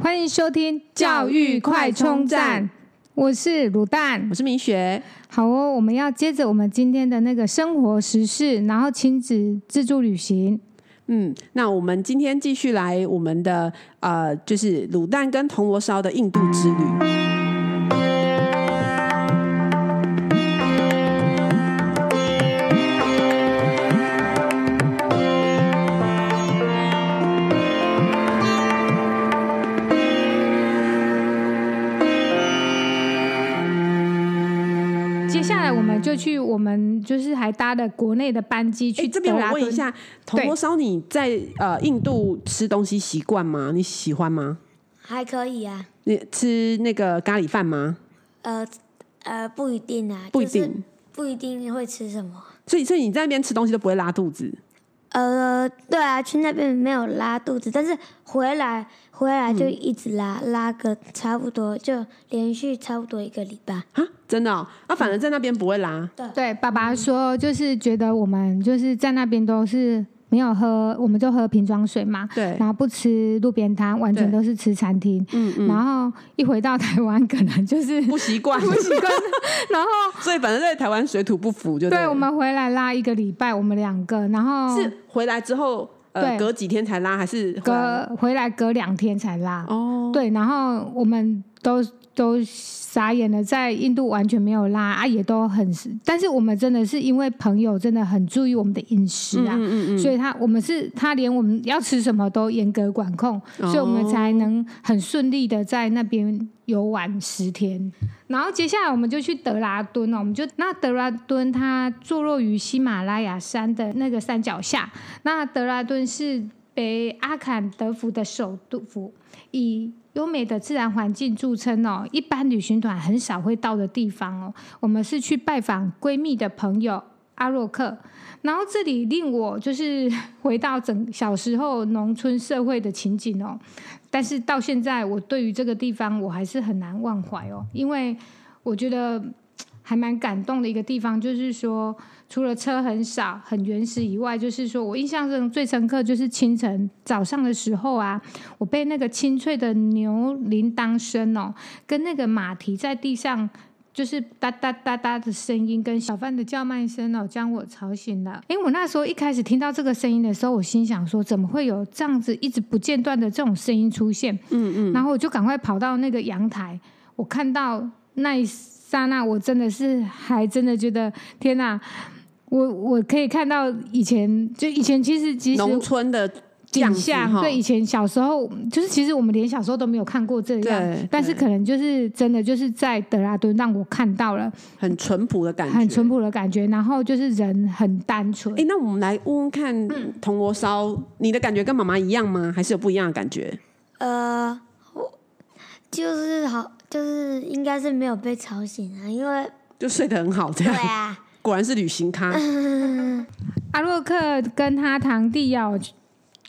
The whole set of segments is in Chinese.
欢迎收听教育快充站，我是卤蛋，我是明雪。好哦，我们要接着我们今天的那个生活时事，然后亲子自助旅行。嗯，那我们今天继续来我们的呃，就是卤蛋跟铜锣烧的印度之旅。去我们就是还搭的国内的班机去。这边我问一下，铜锣烧你在呃印度吃东西习惯吗？你喜欢吗？还可以啊。你吃那个咖喱饭吗？呃呃，不一定啊，不一定，不一定会吃什么。所以所以你在那边吃东西都不会拉肚子？呃，对啊，去那边没有拉肚子，但是回来回来就一直拉，嗯、拉个差不多，就连续差不多一个礼拜。啊，真的、哦？啊，反正在那边不会拉。嗯、对对，爸爸说就是觉得我们就是在那边都是。没有喝，我们就喝瓶装水嘛。对。然后不吃路边摊，完全都是吃餐厅。嗯嗯。然后一回到台湾，可能就是不习惯，不习惯。然后，所以反正在台湾水土不服就对。对，我们回来拉一个礼拜，我们两个，然后是回来之后，呃，隔几天才拉，还是隔回来隔两天才拉？哦。对，然后我们都。都傻眼了，在印度完全没有拉啊，也都很，但是我们真的是因为朋友真的很注意我们的饮食啊，嗯嗯嗯，所以他我们是他连我们要吃什么都严格管控，哦，所以我们才能很顺利的在那边游玩十天。然后接下来我们就去德拉敦了，我们就那德拉敦它坐落于喜马拉雅山的那个山脚下，那德拉敦是北阿坎德福的首都府，以优美的自然环境著称哦，一般旅行团很少会到的地方哦。我们是去拜访闺蜜的朋友阿洛克，然后这里令我就是回到整小时候农村社会的情景哦。但是到现在，我对于这个地方我还是很难忘怀哦，因为我觉得。还蛮感动的一个地方，就是说，除了车很少、很原始以外，就是说我印象中最深刻就是清晨早上的时候啊，我被那个清脆的牛铃铛声哦，跟那个马蹄在地上就是哒哒哒哒的声音，跟小贩的叫卖声哦，将我吵醒了。因为我那时候一开始听到这个声音的时候，我心想说，怎么会有这样子一直不间断的这种声音出现？嗯嗯，然后我就赶快跑到那个阳台，我看到那一。刹那，我真的是还真的觉得天哪！我我可以看到以前，就以前其实其实农村的景象，对以前小时候，就是其实我们连小时候都没有看过这样，但是可能就是真的就是在德拉敦让我看到了很淳朴的感觉，很淳朴的感觉，然后就是人很单纯。哎，那我们来问问看，铜锣烧，你的感觉跟妈妈一样吗？还是有不一样的感觉？呃，我就是好。就是应该是没有被吵醒啊，因为就睡得很好，这样。对啊，果然是旅行咖。阿洛克跟他堂弟要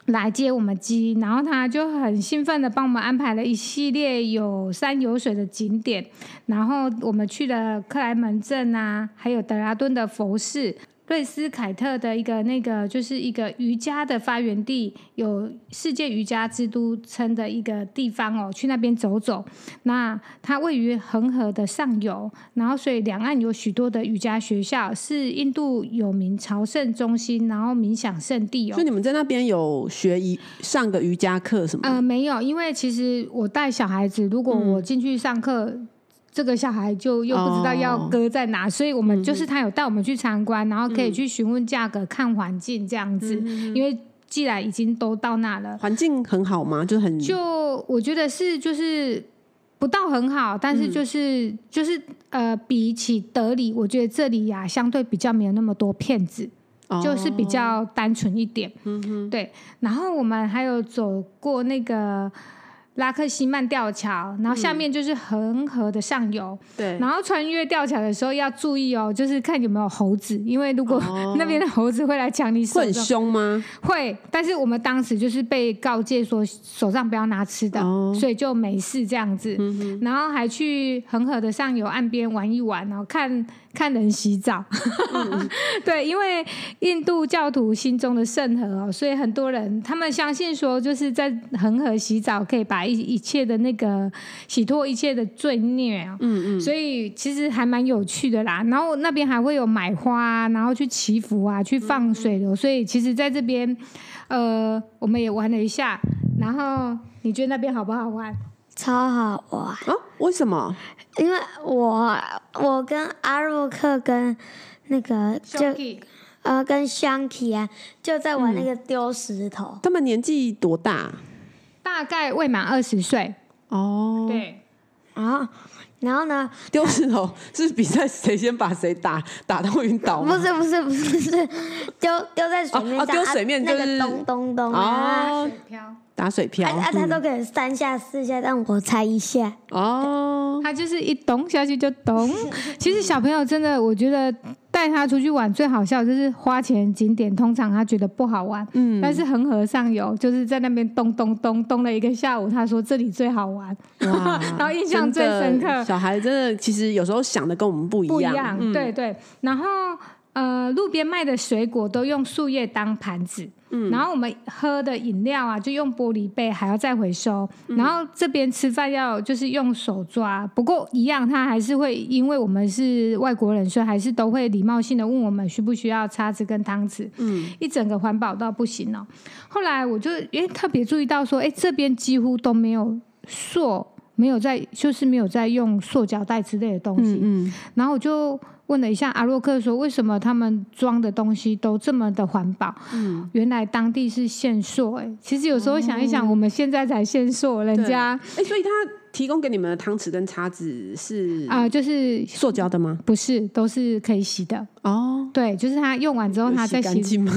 来接我们机，然后他就很兴奋的帮我们安排了一系列有山有水的景点，然后我们去了克莱门镇啊，还有德拉敦的佛寺。瑞斯凯特的一个那个就是一个瑜伽的发源地，有世界瑜伽之都称的一个地方哦，去那边走走。那它位于恒河的上游，然后所以两岸有许多的瑜伽学校，是印度有名朝圣中心，然后冥想圣地哦。所以你们在那边有学一上个瑜伽课什么？呃，没有，因为其实我带小孩子，如果我进去上课。嗯这个小孩就又不知道要搁在哪，哦，所以我们就是他有带我们去参观，嗯，然后可以去询问价格，嗯，看环境这样子，嗯。因为既然已经都到那了，环境很好吗？就很就我觉得是就是不到很好，但是就是，嗯，就是呃，比起德里，我觉得这里呀，啊，相对比较没有那么多骗子，哦，就是比较单纯一点。嗯哼，对。然后我们还有走过那个。拉克西曼吊桥，然后下面就是恒河的上游。嗯、对，然后穿越吊桥的时候要注意哦，就是看有没有猴子，因为如果、哦、那边的猴子会来抢你手。会很凶吗？会，但是我们当时就是被告诫说手上不要拿吃的，哦、所以就没事这样子、嗯。然后还去恒河的上游岸边玩一玩，然后看。看人洗澡，嗯、对，因为印度教徒心中的圣河哦，所以很多人他们相信说，就是在恒河洗澡可以把一切的那个洗脱一切的罪孽啊。嗯嗯。所以其实还蛮有趣的啦。然后那边还会有买花，然后去祈福啊，去放水流。嗯、所以其实在这边，呃，我们也玩了一下。然后你觉得那边好不好玩？超好玩啊！为什么？因为我我跟阿洛克跟那个就呃跟香缇啊，就在玩那个丢石头。他们年纪多大？大概未满二十岁。哦，对。啊然后呢？丢石头是比赛谁先把谁打打到晕倒吗？不是不是不是是丢丢在水面上，丢水面就是咚咚咚啊，水漂。打水漂，啊，他都可以三下四下，让我猜一下。哦，他就是一咚下去就咚。其实小朋友真的，我觉得带他出去玩最好笑就是花钱景点，通常他觉得不好玩。嗯，但是恒河上游就是在那边咚咚咚咚了一个下午，他说这里最好玩，哇 然后印象最深刻。小孩真的其实有时候想的跟我们不一样。不一样，嗯、对对。然后呃，路边卖的水果都用树叶当盘子。嗯，然后我们喝的饮料啊，就用玻璃杯，还要再回收。嗯、然后这边吃饭要就是用手抓，不过一样，他还是会因为我们是外国人，所以还是都会礼貌性的问我们需不需要叉子跟汤匙。嗯，一整个环保到不行哦。后来我就诶特别注意到说，哎，这边几乎都没有塑，没有在就是没有在用塑胶袋之类的东西。嗯，嗯，然后我就。问了一下阿洛克说：“为什么他们装的东西都这么的环保？”嗯，原来当地是限塑。哎，其实有时候想一想，我们现在才限塑，人家哎，所以他提供给你们的汤匙跟叉子是啊，就是塑胶的吗？不是，都是可以洗的。哦，对，就是他用完之后他再洗。洗干净吗？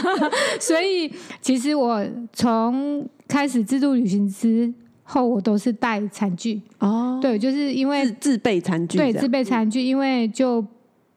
所以其实我从开始自助旅行之后，我都是带餐具。哦，对，就是因为自备餐具，对，自备餐具，因为就。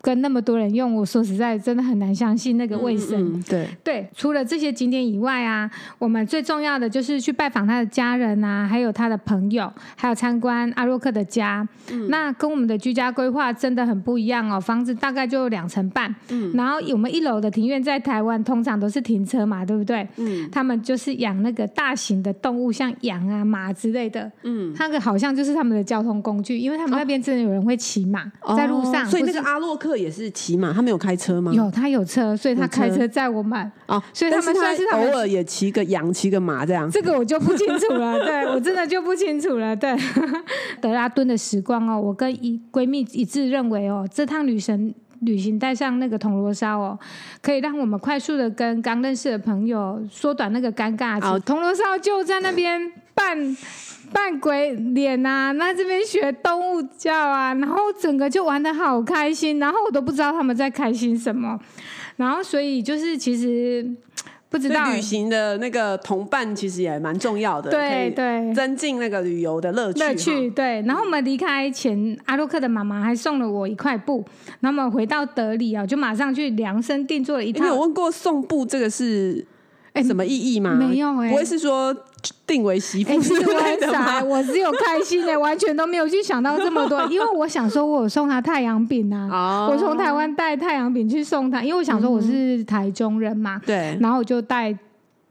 跟那么多人用，我说实在真的很难相信那个卫生。嗯嗯、对对，除了这些景点以外啊，我们最重要的就是去拜访他的家人啊，还有他的朋友，还有参观阿洛克的家。嗯、那跟我们的居家规划真的很不一样哦，房子大概就两层半。嗯，然后我们一楼的庭院在台湾通常都是停车嘛，对不对？嗯，他们就是养那个大型的动物，像羊啊、马之类的。嗯，那个好像就是他们的交通工具，因为他们那边真的有人会骑马、哦、在路上，所以那个阿洛克。也是骑马，他没有开车吗？有，他有车，所以他开车载我们。哦，所以他们算是他偶尔也骑个羊，骑个马这样。这个我就不清楚了，对 我真的就不清楚了。对，德拉敦的时光哦，我跟一闺蜜一致认为哦，这趟旅程旅行带上那个铜锣烧哦，可以让我们快速的跟刚认识的朋友缩短那个尴尬期。铜锣烧就在那边办。扮鬼脸啊，那这边学动物叫啊，然后整个就玩的好开心，然后我都不知道他们在开心什么，然后所以就是其实不知道旅行的那个同伴其实也蛮重要的，对对，增进那个旅游的乐趣乐趣。对，然后我们离开前，阿洛克的妈妈还送了我一块布，然后我们回到德里啊，就马上去量身定做了一套。你有问过送布这个是什么意义吗？没有哎、欸，不会是说。定为媳妇之类的吗？我只有开心的，完全都没有去想到这么多。因为我想说，我有送他太阳饼啊，我从台湾带太阳饼去送他，因为我想说我是台中人嘛，对，然后我就带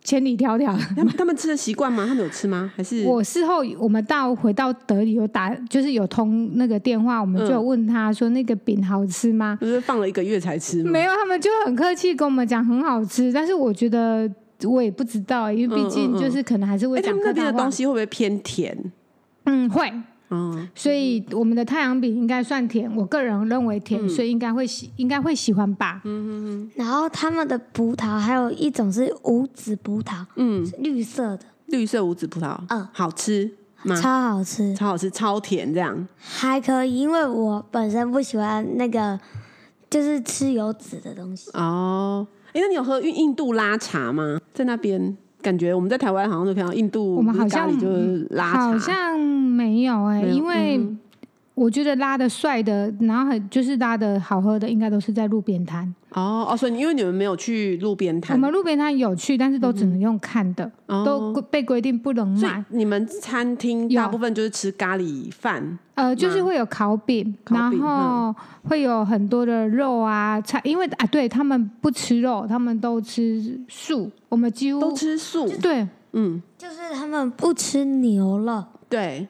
千里迢迢。他们他们吃的习惯吗？他们有吃吗？还是我事后我们到回到德里有打，就是有通那个电话，我们就有问他说那个饼好吃吗？就是放了一个月才吃吗？没有，他们就很客气跟我们讲很好吃，但是我觉得。我也不知道，因为毕竟就是可能还是会讲。他们那边的东西会不会偏甜？嗯，会。嗯，所以我们的太阳饼应该算甜，我个人认为甜，嗯、所以应该会喜，应该会喜欢吧。嗯嗯嗯。然后他们的葡萄还有一种是无籽葡萄，嗯，绿色的。绿色无籽葡萄，嗯，好吃吗？超好吃，超好吃，超甜，这样。还可以，因为我本身不喜欢那个，就是吃有籽的东西。哦。哎，那你有喝印印度拉茶吗？在那边感觉我们在台湾好像都看到印度，我们好像就是拉茶，好像没有哎、欸，有因为。嗯我觉得拉的帅的，然后很就是拉的好喝的，应该都是在路边摊。哦哦，所以因为你们没有去路边摊，我们路边摊有去，但是都只能用看的，嗯、都被规定不能买。你们餐厅大部分就是吃咖喱饭，呃，就是会有烤饼，烤然后会有很多的肉啊菜，因为啊，对他们不吃肉，他们都吃素。我们几乎都吃素，对。嗯，就是他们不吃牛了，对，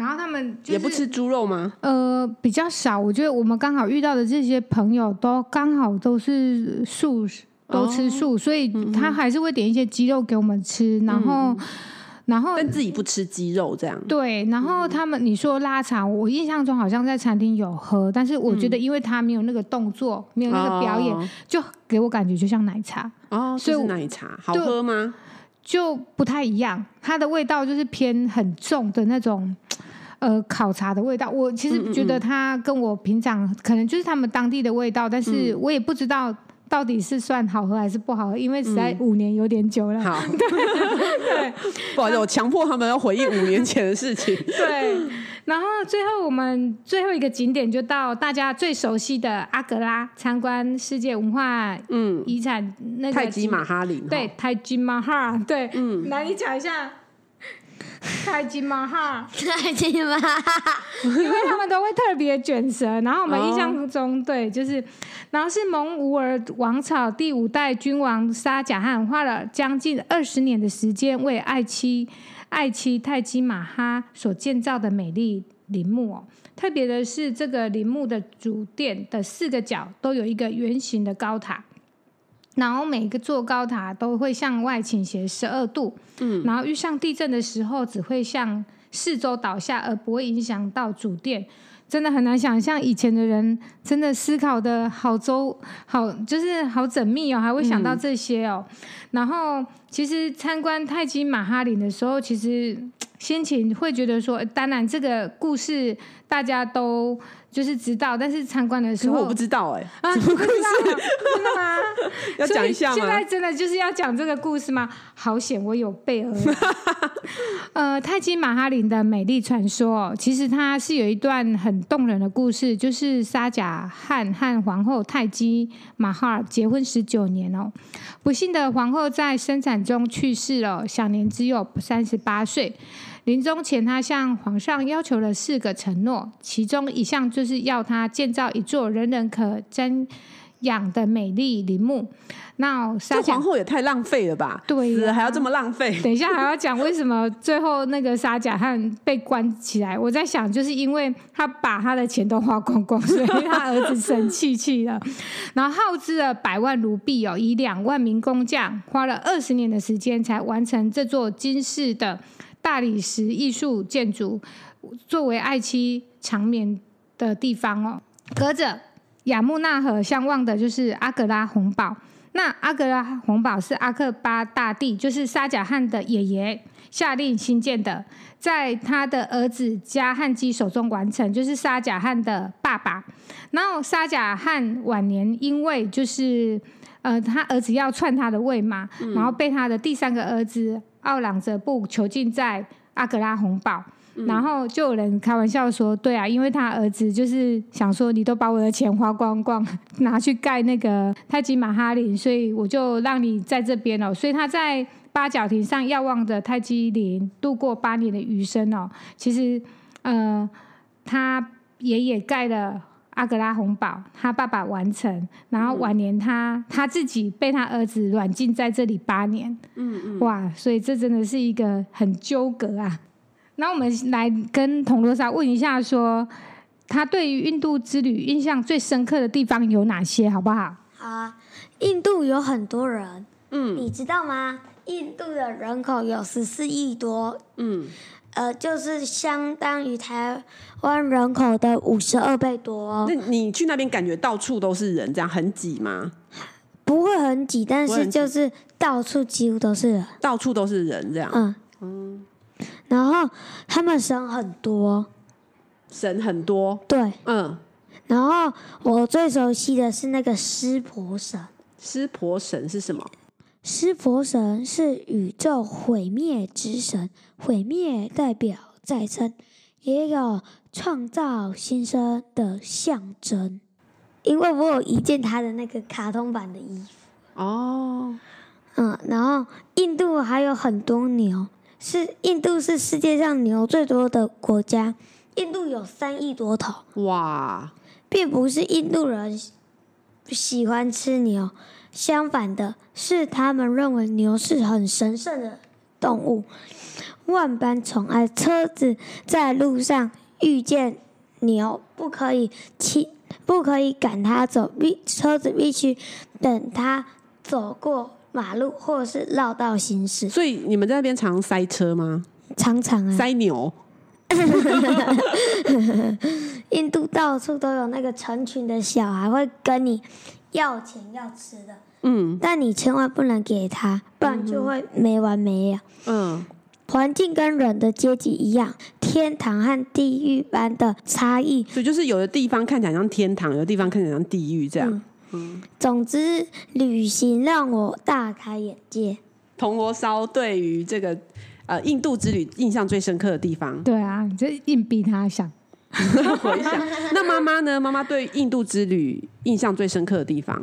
然后他们、就是、也不吃猪肉吗？呃，比较少。我觉得我们刚好遇到的这些朋友都刚好都是素食，都吃素，哦、所以他还是会点一些鸡肉给我们吃，然后。嗯然后，但自己不吃鸡肉这样。对，然后他们你说拉茶，我印象中好像在餐厅有喝，但是我觉得因为他没有那个动作，没有那个表演，就给我感觉就像奶茶哦，所以是奶茶好喝吗？就不太一样，它的味道就是偏很重的那种，呃，烤茶的味道。我其实觉得它跟我平常可能就是他们当地的味道，但是我也不知道。到底是算好喝还是不好喝？因为实在五年有点久了。嗯、好，对，不好意思，我强迫他们要回忆五年前的事情。对，然后最后我们最后一个景点就到大家最熟悉的阿格拉，参观世界文化嗯遗产那个泰姬玛哈里。对，泰姬玛哈，对，嗯，来你讲一下。泰姬玛哈，泰姬玛哈，因为他们都会特别卷舌，然后我们印象中，对，就是，然后是蒙古尔王朝第五代君王沙贾汗花了将近二十年的时间为爱妻爱妻泰姬玛哈所建造的美丽陵墓哦。特别的是，这个陵墓的主殿的四个角都有一个圆形的高塔。然后每个座高塔都会向外倾斜十二度，嗯，然后遇上地震的时候，只会向四周倒下，而不会影响到主殿。真的很难想象以前的人真的思考的好周好，就是好缜密哦，还会想到这些哦。嗯、然后其实参观泰姬玛哈陵的时候，其实心情会觉得说，当然这个故事大家都。就是知道，但是参观的时候我不知道哎、欸，啊，不知道，真的吗？要讲一下吗？现在真的就是要讲这个故事吗？好险，我有备而来。呃，泰姬玛哈林的美丽传说，其实它是有一段很动人的故事，就是沙贾汉和皇后泰姬玛哈尔结婚十九年哦，不幸的皇后在生产中去世了，享年只有三十八岁。临终前，他向皇上要求了四个承诺，其中一项就是要他建造一座人人可瞻仰的美丽陵墓。那这皇后也太浪费了吧？对、啊，死了还要这么浪费。等一下还要讲为什么最后那个沙贾汉被关起来。我在想，就是因为他把他的钱都花光光，所以他儿子生气气了。然后耗资了百万卢币哦，以两万名工匠花了二十年的时间才完成这座金世的。大理石艺术建筑作为爱妻长眠的地方哦，隔着雅穆纳河相望的就是阿格拉红堡。那阿格拉红堡是阿克巴大帝，就是沙贾汉的爷爷下令兴建的，在他的儿子加汉基手中完成，就是沙贾汉的爸爸。然后沙贾汉晚年因为就是呃他儿子要篡他的位嘛，嗯、然后被他的第三个儿子。奥朗则布囚禁在阿格拉红堡，嗯、然后就有人开玩笑说：“对啊，因为他儿子就是想说，你都把我的钱花光光，拿去盖那个泰姬玛哈林，所以我就让你在这边哦。所以他在八角亭上遥望着泰姬陵度过八年的余生哦。其实，呃，他爷爷盖了。”阿格拉红堡，他爸爸完成，然后晚年他、嗯、他自己被他儿子软禁在这里八年，嗯嗯，哇，所以这真的是一个很纠葛啊。那我们来跟铜锣烧问一下说，说他对于印度之旅印象最深刻的地方有哪些，好不好？好啊，印度有很多人，嗯，你知道吗？印度的人口有十四亿多，嗯。呃，就是相当于台湾人口的五十二倍多。那你去那边感觉到处都是人，这样很挤吗？不会很挤，但是就是到处几乎都是人，到处都是人这样。嗯嗯。然后他们神很多，神很多。对，嗯。然后我最熟悉的是那个湿婆神。湿婆神是什么？湿婆神是宇宙毁灭之神，毁灭代表再生，也有创造新生的象征。因为我有一件他的那个卡通版的衣服。哦，嗯，然后印度还有很多牛，是印度是世界上牛最多的国家，印度有三亿多头。哇，并不是印度人喜欢吃牛。相反的是，他们认为牛是很神圣的动物，万般宠爱。车子在路上遇见牛，不可以骑，不可以赶它走，必车子必须等它走过马路，或是绕道行驶。所以你们在那边常塞车吗？常常啊，塞牛。印度到处都有那个成群的小孩会跟你要钱要吃的，嗯，但你千万不能给他，不然就会没完没了。嗯，环境跟人的阶级一样，天堂和地狱般的差异。所以就是有的地方看起来像天堂，有的地方看起来像地狱这样。嗯，嗯，总之旅行让我大开眼界。铜锣烧对于这个。呃，印度之旅印象最深刻的地方？对啊，你这硬逼他想 回想。那妈妈呢？妈妈对印度之旅印象最深刻的地方？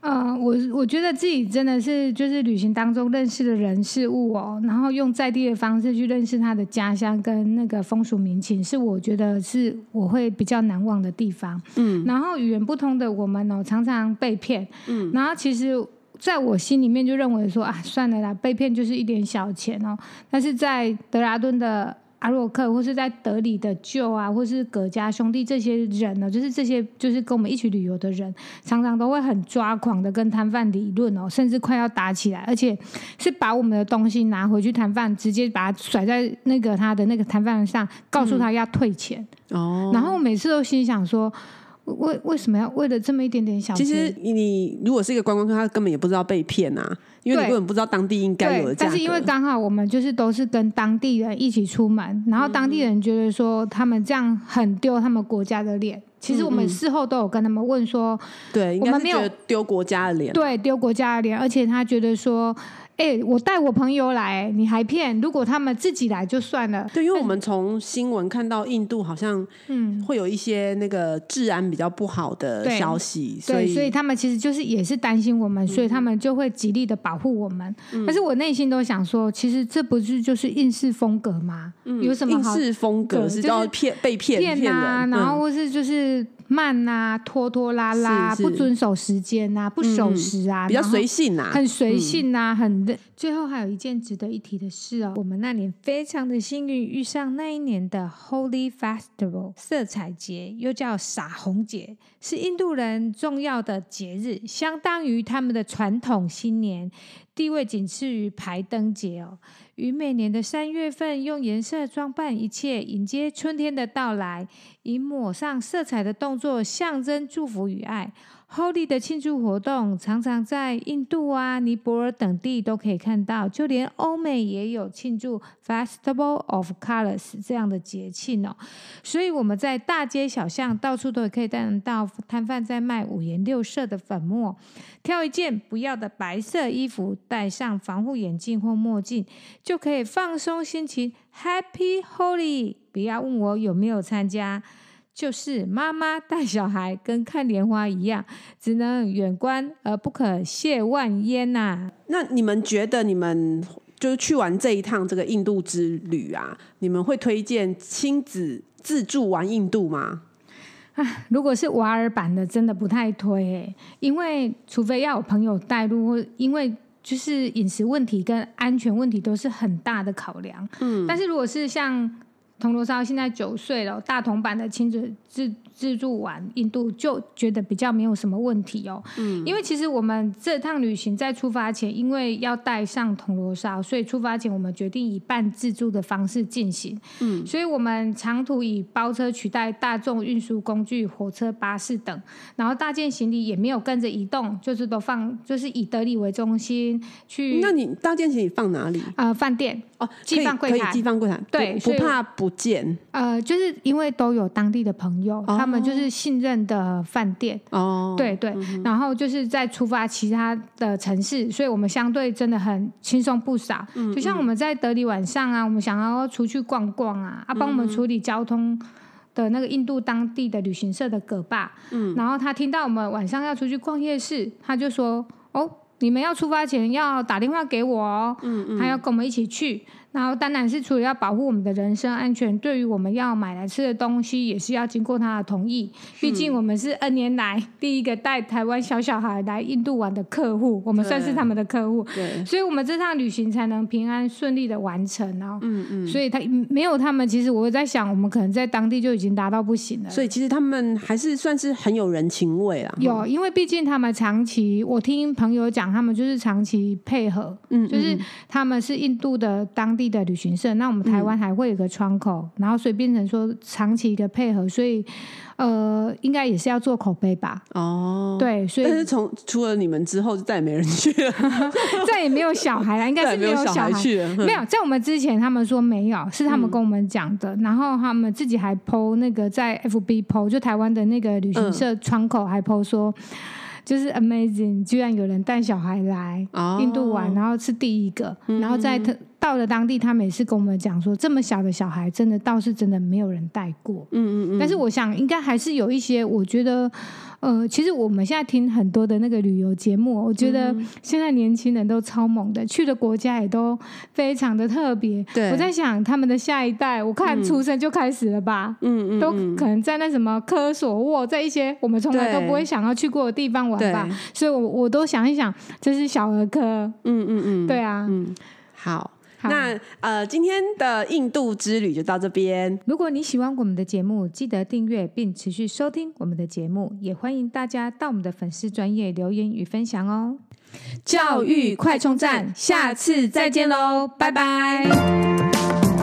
呃，我我觉得自己真的是就是旅行当中认识的人事物哦，然后用在地的方式去认识他的家乡跟那个风俗民情，是我觉得是我会比较难忘的地方。嗯，然后语言不通的我们哦，常常被骗。嗯，然后其实。在我心里面就认为说啊，算了啦，被骗就是一点小钱哦。但是在德拉敦的阿洛克，或是在德里的舅啊，或是葛家兄弟这些人呢，就是这些就是跟我们一起旅游的人，常常都会很抓狂的跟摊贩理论哦，甚至快要打起来，而且是把我们的东西拿回去摊贩，直接把它甩在那个他的那个摊贩上，告诉他要退钱。哦、嗯，然后每次都心想说。为为什么要为了这么一点点小钱？其实你如果是一个观光客，他根本也不知道被骗啊，因为你根本不知道当地应该有的价。但是因为刚好我们就是都是跟当地人一起出门，然后当地人觉得说他们这样很丢他们国家的脸。其实我们事后都有跟他们问说，对，我们没有丢国家的脸，对，丢国家的脸，而且他觉得说。哎、欸，我带我朋友来，你还骗？如果他们自己来就算了。对，因为我们从新闻看到印度好像嗯会有一些那个治安比较不好的消息，对、所以他们其实就是也是担心我们，所以他们就会极力的保护我们。嗯、但是我内心都想说，其实这不是就是印式风格吗？嗯、有什么好？印式风格是叫骗、就是、被骗骗啊，然后或是就是。慢啊，拖拖拉拉，不遵守时间啊，不守时啊，嗯、比较随性啊，很随性啊，嗯、很。最后还有一件值得一提的事哦，我们那年非常的幸运遇上那一年的 Holy Festival 色彩节，又叫撒红节，是印度人重要的节日，相当于他们的传统新年，地位仅次于排灯节哦。于每年的三月份，用颜色装扮一切，迎接春天的到来，以抹上色彩的动作象征祝福与爱。Holi 的庆祝活动常常在印度啊、尼泊尔等地都可以看到，就连欧美也有庆祝 Festival of Colors 这样的节庆哦。所以我们在大街小巷到处都可以看到摊贩在卖五颜六色的粉末，挑一件不要的白色衣服，戴上防护眼镜或墨镜，就可以放松心情。Happy Holi！不要问我有没有参加。就是妈妈带小孩跟看莲花一样，只能远观而不可亵玩焉呐。那你们觉得你们就是去完这一趟这个印度之旅啊，你们会推荐亲子自助玩印度吗？啊，如果是瓦尔版的，真的不太推欸，因为除非要有朋友带路，因为就是饮食问题跟安全问题都是很大的考量。嗯，但是如果是像。铜锣烧现在九岁了，大同版的亲子自自助玩印度就觉得比较没有什么问题哦。嗯，因为其实我们这趟旅行在出发前，因为要带上铜锣烧，所以出发前我们决定以半自助的方式进行。嗯，所以我们长途以包车取代大众运输工具，火车、巴士等，然后大件行李也没有跟着移动，就是都放，就是以德里为中心去。那你大件行李放哪里？啊、呃，饭店哦，寄放柜台，可以寄放柜台，对，不怕不见。呃，就是因为都有当地的朋友，哦、他们就是信任的饭店。哦，对对，嗯、然后就是在出发其他的城市，所以我们相对真的很轻松不少。嗯、就像我们在德里晚上啊，我们想要出去逛逛啊，啊，帮我们处理交通的那个印度当地的旅行社的葛爸，嗯，然后他听到我们晚上要出去逛夜市，他就说：“哦，你们要出发前要打电话给我哦，嗯嗯，还要跟我们一起去。”然后当然是除了要保护我们的人身安全，对于我们要买来吃的东西，也是要经过他的同意。毕竟我们是 N 年来第一个带台湾小小孩来印度玩的客户，我们算是他们的客户，对，所以我们这趟旅行才能平安顺利的完成。哦，嗯嗯，所以他没有他们，其实我在想，我们可能在当地就已经达到不行了。所以其实他们还是算是很有人情味啦。有，因为毕竟他们长期，我听朋友讲，他们就是长期配合，嗯，就是他们是印度的当地的旅行社。那我们台湾还会有个窗口，嗯、然后所以变成说长期一个配合，所以呃，应该也是要做口碑吧？哦，对，所以但是从除了你们之后，就再也没人去了，再也没有小孩了，应该是没有小孩去了。没有，在我们之前，他们说没有，是他们跟我们讲的。嗯、然后他们自己还 po 那个在 FB po，就台湾的那个旅行社窗口还 po 说。就是 amazing，居然有人带小孩来印度玩，oh. 然后是第一个，然后在他到了当地，他每次跟我们讲说，这么小的小孩，真的倒是真的没有人带过。嗯嗯嗯。但是我想，应该还是有一些，我觉得。呃，其实我们现在听很多的那个旅游节目，我觉得现在年轻人都超猛的，去的国家也都非常的特别。对，我在想他们的下一代，我看出生就开始了吧，嗯嗯，都可能在那什么科索沃，在一些我们从来都不会想要去过的地方玩吧。所以我我都想一想，这是小儿科。嗯嗯嗯，对啊，嗯，好。那呃，今天的印度之旅就到这边。如果你喜欢我们的节目，记得订阅并持续收听我们的节目，也欢迎大家到我们的粉丝专业留言与分享哦。教育快充站，下次再见喽，拜拜。